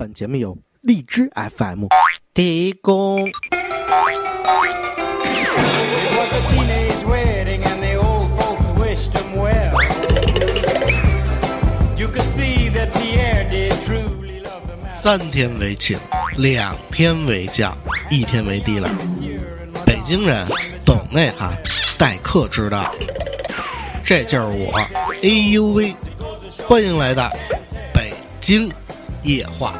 本节目由荔枝 FM 提供。It was a teenage wedding and the old folks wished him well. You could see that Pierre did truly love the man. 三天为请，两天为将，一天为低了。北京人懂内涵，待客之道。这就是我，哎呦喂！欢迎来到北京液化